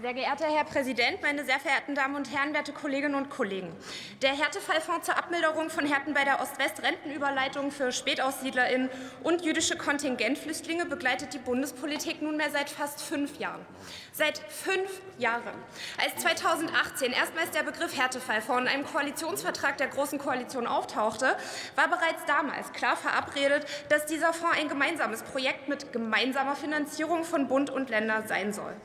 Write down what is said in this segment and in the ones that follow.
Sehr geehrter Herr Präsident, meine sehr verehrten Damen und Herren, werte Kolleginnen und Kollegen! Der Härtefallfonds zur Abmilderung von Härten bei der Ost-West-Rentenüberleitung für SpätaussiedlerInnen und jüdische Kontingentflüchtlinge begleitet die Bundespolitik nunmehr seit fast fünf Jahren. Seit fünf Jahren. Als 2018 erstmals der Begriff Härtefallfonds in einem Koalitionsvertrag der Großen Koalition auftauchte, war bereits damals klar verabredet, dass dieser Fonds ein gemeinsames Projekt mit gemeinsamer Finanzierung von Bund und Länder sein soll.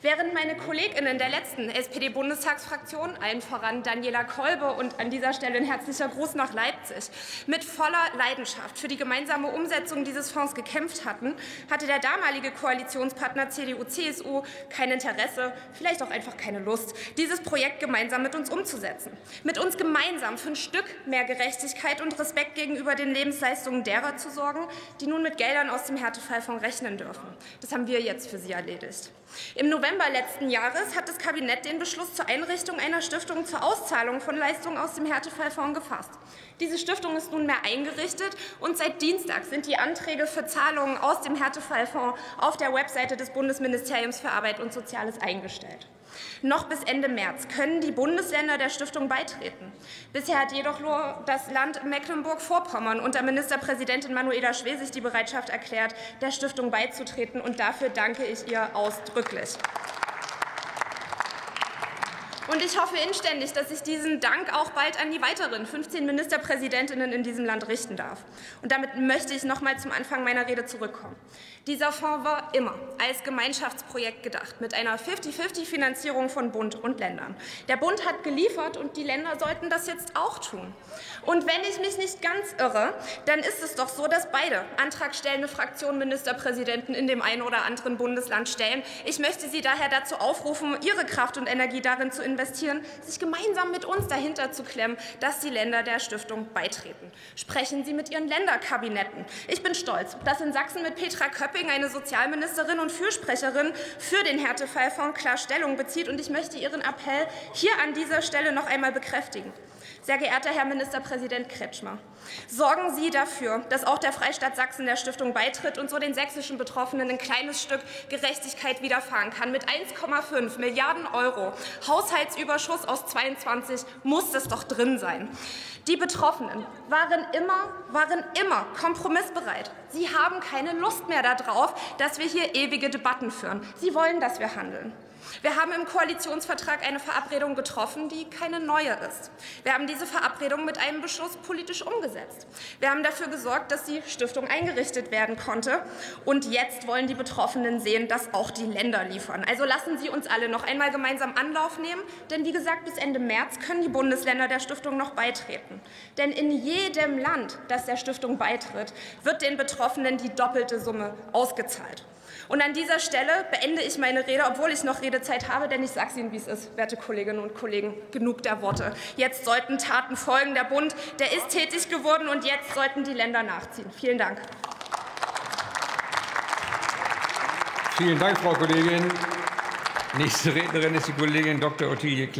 Während meine KollegInnen der letzten SPD-Bundestagsfraktion, allen voran Daniela Kolbe und an dieser Stelle ein herzlicher Gruß nach Leipzig, mit voller Leidenschaft für die gemeinsame Umsetzung dieses Fonds gekämpft hatten, hatte der damalige Koalitionspartner CDU-CSU kein Interesse, vielleicht auch einfach keine Lust, dieses Projekt gemeinsam mit uns umzusetzen. Mit uns gemeinsam für ein Stück mehr Gerechtigkeit und Respekt gegenüber den Lebensleistungen derer zu sorgen, die nun mit Geldern aus dem Härtefallfonds rechnen dürfen. Das haben wir jetzt für sie erledigt. Im November letzten Jahres hat das Kabinett den Beschluss zur Einrichtung einer Stiftung zur Auszahlung von Leistungen aus dem Härtefallfonds gefasst. Diese Stiftung ist nunmehr eingerichtet und seit Dienstag sind die Anträge für Zahlungen aus dem Härtefallfonds auf der Webseite des Bundesministeriums für Arbeit und Soziales eingestellt. Noch bis Ende März können die Bundesländer der Stiftung beitreten. Bisher hat jedoch nur das Land Mecklenburg-Vorpommern unter Ministerpräsidentin Manuela Schwesig die Bereitschaft erklärt, der Stiftung beizutreten. Und dafür danke ich ihr ausdrücklich. Und ich hoffe inständig, dass ich diesen Dank auch bald an die weiteren 15 Ministerpräsidentinnen in diesem Land richten darf. Und damit möchte ich noch mal zum Anfang meiner Rede zurückkommen. Dieser Fonds war immer als Gemeinschaftsprojekt gedacht, mit einer 50-50-Finanzierung von Bund und Ländern. Der Bund hat geliefert und die Länder sollten das jetzt auch tun. Und wenn ich mich nicht ganz irre, dann ist es doch so, dass beide antragstellende Fraktionen Ministerpräsidenten in dem einen oder anderen Bundesland stellen. Ich möchte Sie daher dazu aufrufen, Ihre Kraft und Energie darin zu investieren, investieren, sich gemeinsam mit uns dahinter zu klemmen, dass die Länder der Stiftung beitreten. Sprechen Sie mit Ihren Länderkabinetten. Ich bin stolz, dass in Sachsen mit Petra Köpping eine Sozialministerin und Fürsprecherin für den Härtefallfonds klar Stellung bezieht. Und ich möchte Ihren Appell hier an dieser Stelle noch einmal bekräftigen. Sehr geehrter Herr Ministerpräsident Kretschmer, sorgen Sie dafür, dass auch der Freistaat Sachsen der Stiftung beitritt und so den sächsischen Betroffenen ein kleines Stück Gerechtigkeit widerfahren kann. Mit 1,5 Milliarden Euro Haushaltsüberschuss aus 22 muss das doch drin sein. Die Betroffenen waren immer, waren immer kompromissbereit. Sie haben keine Lust mehr darauf, dass wir hier ewige Debatten führen. Sie wollen, dass wir handeln. Wir haben im Koalitionsvertrag eine Verabredung getroffen, die keine neue ist. Wir haben diese Verabredung mit einem Beschluss politisch umgesetzt. Wir haben dafür gesorgt, dass die Stiftung eingerichtet werden konnte. Und jetzt wollen die Betroffenen sehen, dass auch die Länder liefern. Also lassen Sie uns alle noch einmal gemeinsam Anlauf nehmen. Denn wie gesagt, bis Ende März können die Bundesländer der Stiftung noch beitreten. Denn in jedem Land, das der Stiftung beitritt, wird den Betroffenen die doppelte Summe ausgezahlt. Und an dieser Stelle beende ich meine Rede, obwohl ich noch Redezeit habe, denn ich sage es Ihnen, wie es ist, werte Kolleginnen und Kollegen, genug der Worte. Jetzt sollten Taten folgen. Der Bund, der ist tätig geworden, und jetzt sollten die Länder nachziehen. Vielen Dank. Vielen Dank, Frau Kollegin. Nächste Rednerin ist die Kollegin Dr. Ottilie